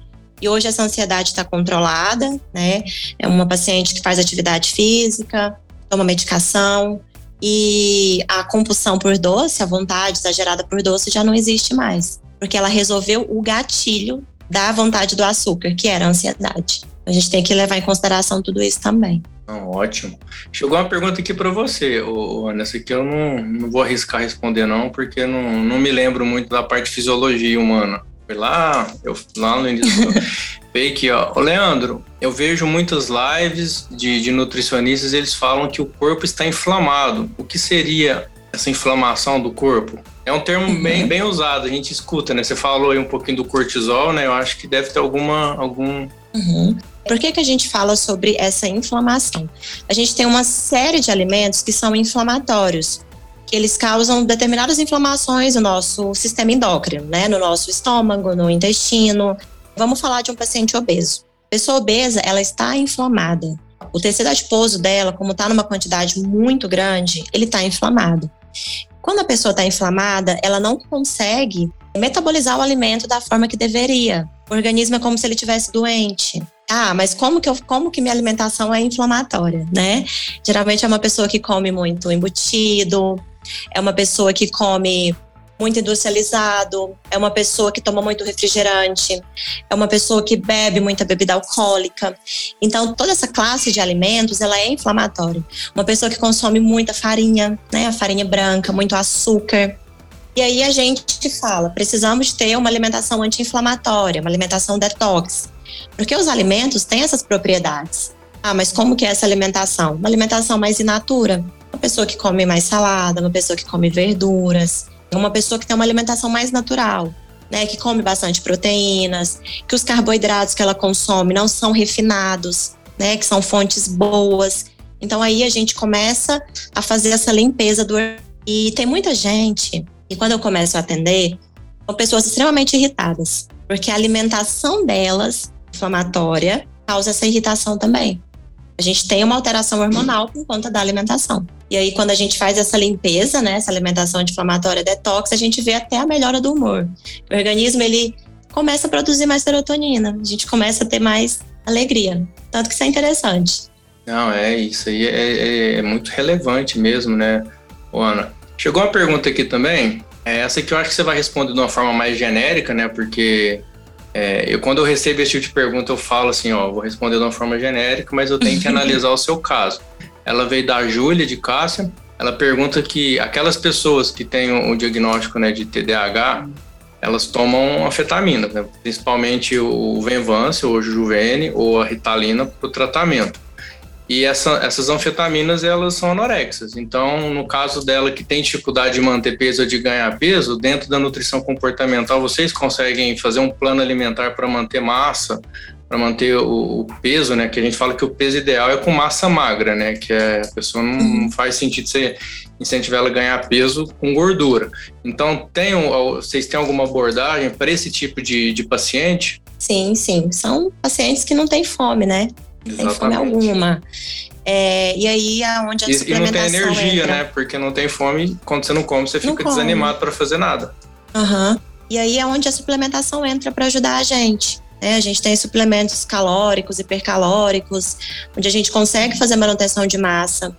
[SPEAKER 3] e hoje essa ansiedade está controlada, né? É uma paciente que faz atividade física, toma medicação e a compulsão por doce, a vontade exagerada por doce já não existe mais, porque ela resolveu o gatilho da vontade do açúcar, que era a ansiedade. A gente tem que levar em consideração tudo isso também.
[SPEAKER 2] ótimo. Chegou uma pergunta aqui para você, Ana. Essa aqui eu não, não vou arriscar responder, não, porque não, não me lembro muito da parte de fisiologia humana. Foi lá, eu, lá no início do fake, ó. Ô, Leandro, eu vejo muitas lives de, de nutricionistas, eles falam que o corpo está inflamado. O que seria essa inflamação do corpo? É um termo uhum. bem, bem usado, a gente escuta, né? Você falou aí um pouquinho do cortisol, né? Eu acho que deve ter alguma, algum...
[SPEAKER 3] Uhum. Por que, que a gente fala sobre essa inflamação? A gente tem uma série de alimentos que são inflamatórios que eles causam determinadas inflamações no nosso sistema endócrino, né? No nosso estômago, no intestino. Vamos falar de um paciente obeso. Pessoa obesa, ela está inflamada. O tecido adiposo dela, como está numa quantidade muito grande, ele está inflamado. Quando a pessoa está inflamada, ela não consegue metabolizar o alimento da forma que deveria. O organismo é como se ele tivesse doente. Ah, mas como que, eu, como que minha alimentação é inflamatória, né? Geralmente é uma pessoa que come muito embutido, é uma pessoa que come muito industrializado, é uma pessoa que toma muito refrigerante, é uma pessoa que bebe muita bebida alcoólica. Então, toda essa classe de alimentos, ela é inflamatória. Uma pessoa que consome muita farinha, né, a farinha branca, muito açúcar. E aí a gente fala, precisamos ter uma alimentação anti-inflamatória, uma alimentação detox. Porque os alimentos têm essas propriedades. Ah, mas como que é essa alimentação? Uma alimentação mais in uma pessoa que come mais salada, uma pessoa que come verduras, uma pessoa que tem uma alimentação mais natural, né, que come bastante proteínas, que os carboidratos que ela consome não são refinados, né, que são fontes boas. Então aí a gente começa a fazer essa limpeza do e tem muita gente e quando eu começo a atender são pessoas extremamente irritadas, porque a alimentação delas inflamatória causa essa irritação também. A gente tem uma alteração hormonal por conta da alimentação. E aí, quando a gente faz essa limpeza, né, essa alimentação anti-inflamatória detox, a gente vê até a melhora do humor. O organismo, ele começa a produzir mais serotonina, a gente começa a ter mais alegria. Tanto que isso é interessante.
[SPEAKER 2] Não, é isso aí, é, é, é muito relevante mesmo, né, Ana? Chegou uma pergunta aqui também, é essa que eu acho que você vai responder de uma forma mais genérica, né, porque é, eu, quando eu recebo esse tipo de pergunta, eu falo assim, ó, vou responder de uma forma genérica, mas eu tenho que analisar o seu caso. Ela veio da Júlia de Cássia. Ela pergunta que aquelas pessoas que têm o diagnóstico né, de TDAH, elas tomam anfetamina, né? principalmente o Venvance, ou o Juvene, ou a Ritalina para o tratamento. E essa, essas anfetaminas, elas são anorexas. Então, no caso dela que tem dificuldade de manter peso ou de ganhar peso, dentro da nutrição comportamental, vocês conseguem fazer um plano alimentar para manter massa para manter o, o, peso, né? Que a gente fala que o peso ideal é com massa magra, né? Que é, a pessoa não, não faz sentido você incentivar ela a ganhar peso com gordura. Então, tem, vocês têm alguma abordagem para esse tipo de, de paciente?
[SPEAKER 3] Sim, sim. São pacientes que não têm fome, né? Tem fome alguma. É, e aí é onde a
[SPEAKER 2] e,
[SPEAKER 3] suplementação
[SPEAKER 2] E não tem energia,
[SPEAKER 3] entra.
[SPEAKER 2] né? Porque não tem fome, quando você não come, você fica desanimado para fazer nada.
[SPEAKER 3] Aham. Uhum. E aí é onde a suplementação entra para ajudar a gente. Né? A gente tem suplementos calóricos, hipercalóricos, onde a gente consegue fazer manutenção de massa.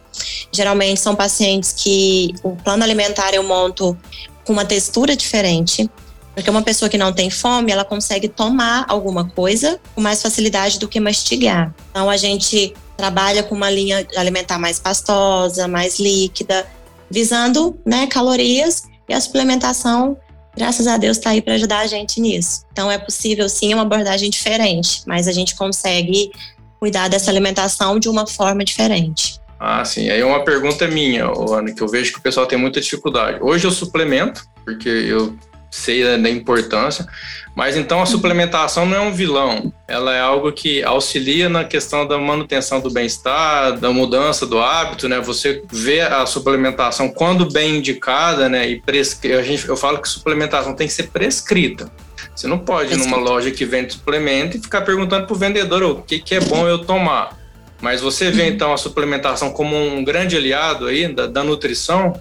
[SPEAKER 3] Geralmente são pacientes que o plano alimentar eu monto com uma textura diferente. Porque uma pessoa que não tem fome, ela consegue tomar alguma coisa com mais facilidade do que mastigar. Então a gente trabalha com uma linha alimentar mais pastosa, mais líquida, visando né, calorias e a suplementação graças a Deus está aí para ajudar a gente nisso. Então é possível sim uma abordagem diferente, mas a gente consegue cuidar dessa alimentação de uma forma diferente.
[SPEAKER 2] Ah, sim. Aí uma pergunta minha, Ana, que eu vejo que o pessoal tem muita dificuldade. Hoje eu suplemento, porque eu sei da importância, mas então a suplementação não é um vilão, ela é algo que auxilia na questão da manutenção do bem-estar, da mudança do hábito, né? Você vê a suplementação quando bem indicada, né? E prescri... a gente, eu falo que suplementação tem que ser prescrita. Você não pode ir numa loja que vende suplemento e ficar perguntando para o vendedor o que, que é bom eu tomar. Mas você vê então a suplementação como um grande aliado aí da, da nutrição,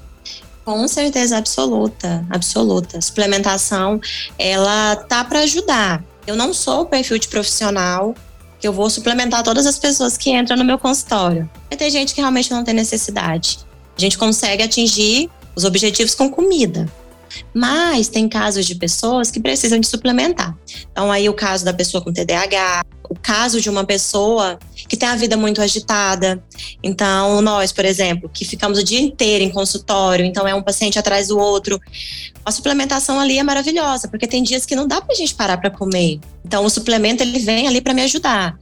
[SPEAKER 3] com certeza absoluta, absoluta. Suplementação, ela tá para ajudar. Eu não sou o perfil de profissional que eu vou suplementar todas as pessoas que entram no meu consultório. E tem gente que realmente não tem necessidade. A gente consegue atingir os objetivos com comida. Mas tem casos de pessoas que precisam de suplementar. Então, aí o caso da pessoa com TDAH, o caso de uma pessoa que tem a vida muito agitada. Então, nós, por exemplo, que ficamos o dia inteiro em consultório, então é um paciente atrás do outro. A suplementação ali é maravilhosa, porque tem dias que não dá pra gente parar para comer. Então, o suplemento ele vem ali para me ajudar.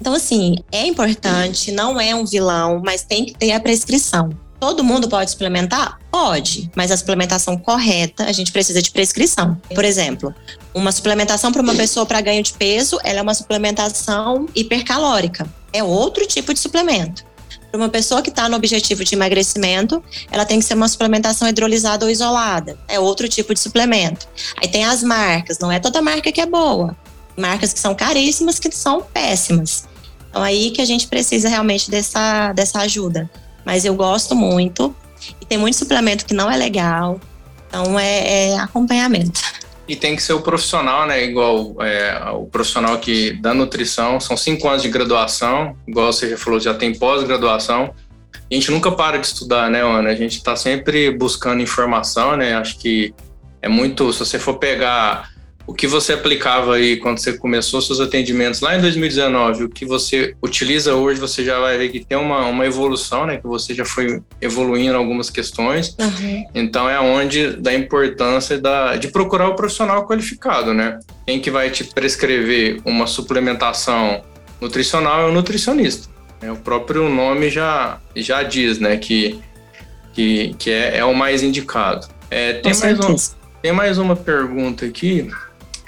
[SPEAKER 3] Então, assim, é importante, não é um vilão, mas tem que ter a prescrição. Todo mundo pode suplementar? Pode, mas a suplementação correta, a gente precisa de prescrição. Por exemplo, uma suplementação para uma pessoa para ganho de peso, ela é uma suplementação hipercalórica. É outro tipo de suplemento. Para uma pessoa que está no objetivo de emagrecimento, ela tem que ser uma suplementação hidrolisada ou isolada. É outro tipo de suplemento. Aí tem as marcas, não é toda marca que é boa. Marcas que são caríssimas, que são péssimas. Então aí que a gente precisa realmente dessa, dessa ajuda mas eu gosto muito. E tem muito suplemento que não é legal. Então é, é acompanhamento.
[SPEAKER 2] E tem que ser o profissional, né? Igual é, o profissional que da nutrição, são cinco anos de graduação, igual você já falou, já tem pós-graduação. A gente nunca para de estudar, né, Ana? A gente está sempre buscando informação, né? Acho que é muito. Se você for pegar o que você aplicava aí quando você começou seus atendimentos lá em 2019, o que você utiliza hoje, você já vai ver que tem uma, uma evolução, né? Que você já foi evoluindo algumas questões. Uhum. Então é onde da importância da, de procurar o profissional qualificado, né? Quem que vai te prescrever uma suplementação nutricional é o nutricionista. Né? O próprio nome já, já diz, né? Que, que, que é, é o mais indicado. É, tem, mais um, tem mais uma pergunta aqui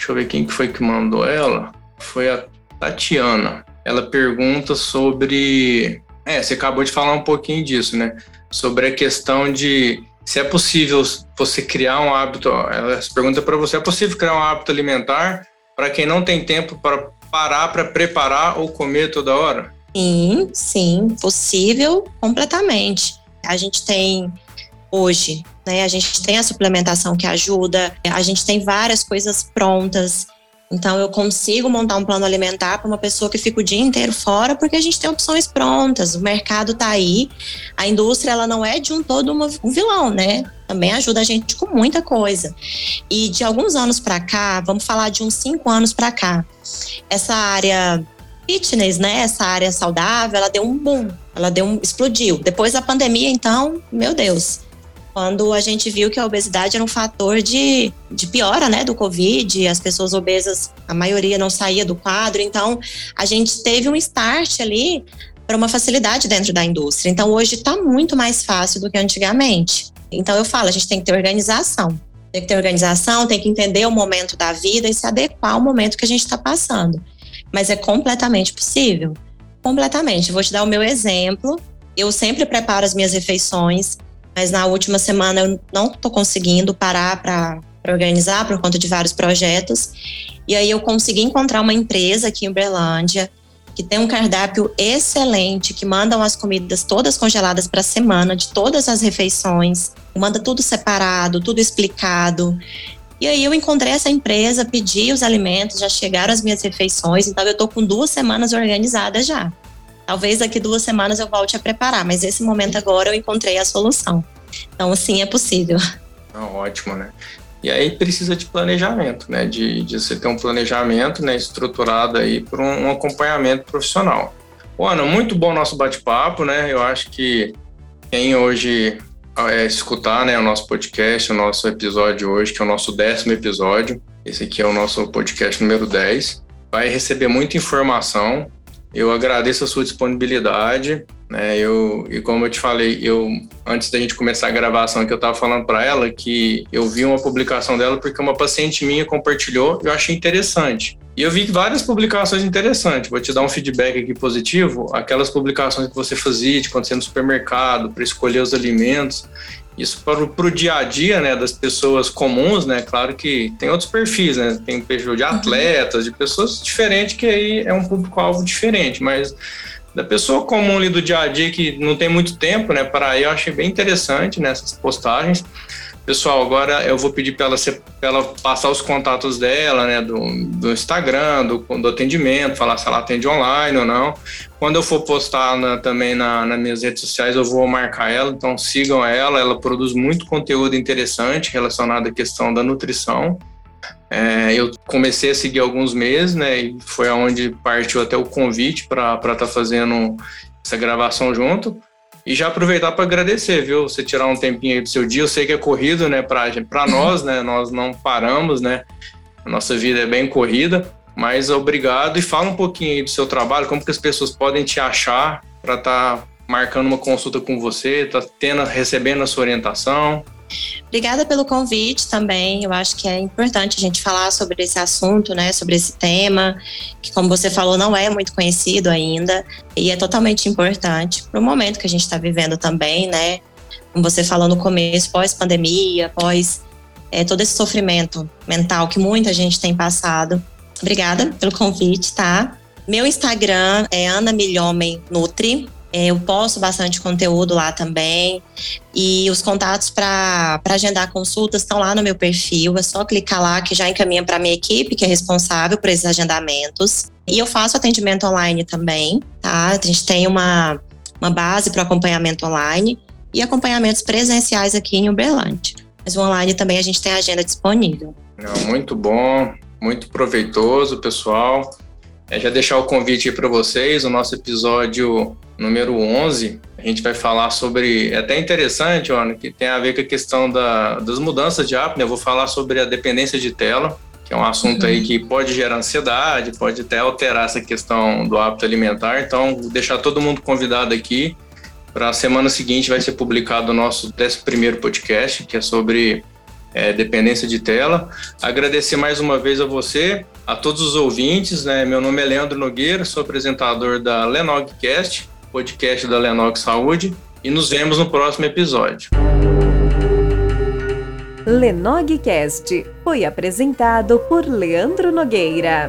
[SPEAKER 2] Deixa eu ver quem que foi que mandou ela. Foi a Tatiana. Ela pergunta sobre. É, você acabou de falar um pouquinho disso, né? Sobre a questão de se é possível você criar um hábito. Ela pergunta para você: é possível criar um hábito alimentar para quem não tem tempo para parar para preparar ou comer toda hora?
[SPEAKER 3] Sim, sim, possível completamente. A gente tem hoje né? A gente tem a suplementação que ajuda, a gente tem várias coisas prontas. Então, eu consigo montar um plano alimentar para uma pessoa que fica o dia inteiro fora, porque a gente tem opções prontas, o mercado está aí, a indústria ela não é de um todo um vilão, né? Também ajuda a gente com muita coisa. E de alguns anos para cá, vamos falar de uns cinco anos para cá, essa área fitness, né? Essa área saudável, ela deu um boom, ela deu um explodiu. Depois da pandemia, então, meu Deus, quando a gente viu que a obesidade era um fator de, de piora, né, do Covid, as pessoas obesas, a maioria não saía do quadro, então a gente teve um start ali para uma facilidade dentro da indústria. Então hoje está muito mais fácil do que antigamente. Então eu falo, a gente tem que ter organização. Tem que ter organização, tem que entender o momento da vida e se adequar ao momento que a gente está passando. mas é completamente possível. Completamente. Vou te dar o meu exemplo. Eu sempre preparo as minhas refeições, mas na última semana eu não estou conseguindo parar para organizar por conta de vários projetos. E aí eu consegui encontrar uma empresa aqui em Uberlândia que tem um cardápio excelente, que mandam as comidas todas congeladas para a semana, de todas as refeições, manda tudo separado, tudo explicado. E aí eu encontrei essa empresa, pedi os alimentos, já chegaram as minhas refeições, então eu estou com duas semanas organizadas já. Talvez daqui duas semanas eu volte a preparar, mas esse momento agora eu encontrei a solução. Então, sim, é possível.
[SPEAKER 2] Ah, ótimo, né? E aí precisa de planejamento, né? De, de você ter um planejamento né, estruturado aí por um, um acompanhamento profissional. Bom, Ana, muito bom nosso bate-papo, né? Eu acho que quem hoje é, escutar né, o nosso podcast, o nosso episódio hoje, que é o nosso décimo episódio, esse aqui é o nosso podcast número 10, vai receber muita informação. Eu agradeço a sua disponibilidade né? Eu, e como eu te falei, eu antes da gente começar a gravação que eu estava falando para ela que eu vi uma publicação dela porque uma paciente minha compartilhou, eu achei interessante. E eu vi várias publicações interessantes. Vou te dar um feedback aqui positivo. Aquelas publicações que você fazia de quando você ia no supermercado para escolher os alimentos. Isso para o dia a dia, né, das pessoas comuns, né? Claro que tem outros perfis, né? Tem perfil de uhum. atletas, de pessoas diferentes que aí é um público-alvo diferente, mas da pessoa comum ali do dia a dia que não tem muito tempo, né, para eu achei bem interessante nessas postagens. Pessoal, agora eu vou pedir para ela, ela, passar os contatos dela, né, do, do Instagram, do, do, atendimento, falar se ela atende online ou não. Quando eu for postar na, também na, nas minhas redes sociais, eu vou marcar ela, então sigam ela, ela produz muito conteúdo interessante relacionado à questão da nutrição. É, eu comecei a seguir alguns meses, né? E foi aonde partiu até o convite para estar tá fazendo essa gravação junto. E já aproveitar para agradecer, viu? Você tirar um tempinho aí do seu dia. Eu sei que é corrido, né? Para nós, né? Nós não paramos, né? A nossa vida é bem corrida. Mas obrigado. E fala um pouquinho aí do seu trabalho, como que as pessoas podem te achar para estar tá marcando uma consulta com você, tá tendo, recebendo a sua orientação.
[SPEAKER 3] Obrigada pelo convite também. Eu acho que é importante a gente falar sobre esse assunto, né, sobre esse tema, que como você falou não é muito conhecido ainda e é totalmente importante para o momento que a gente está vivendo também, né? Como você falou no começo, pós-pandemia, pós é, todo esse sofrimento mental que muita gente tem passado. Obrigada pelo convite, tá? Meu Instagram é Ana Milhomem Nutri, eu posto bastante conteúdo lá também. E os contatos para agendar consultas estão lá no meu perfil. É só clicar lá que já encaminha para minha equipe, que é responsável por esses agendamentos. E eu faço atendimento online também, tá? A gente tem uma, uma base para acompanhamento online e acompanhamentos presenciais aqui em Uberlândia. Mas o online também a gente tem a agenda disponível.
[SPEAKER 2] Muito bom, muito proveitoso, pessoal. É já deixar o convite para vocês, o nosso episódio número 11, a gente vai falar sobre, é até interessante, Ana, que tem a ver com a questão da, das mudanças de hábito, né? Eu vou falar sobre a dependência de tela, que é um assunto uhum. aí que pode gerar ansiedade, pode até alterar essa questão do hábito alimentar, então vou deixar todo mundo convidado aqui, para a semana seguinte vai ser publicado o nosso 11 podcast, que é sobre é, dependência de tela. Agradecer mais uma vez a você, a todos os ouvintes. Né? Meu nome é Leandro Nogueira, sou apresentador da Lenogcast, podcast da Lenog Saúde, e nos vemos no próximo episódio.
[SPEAKER 1] Lenogcast foi apresentado por Leandro Nogueira.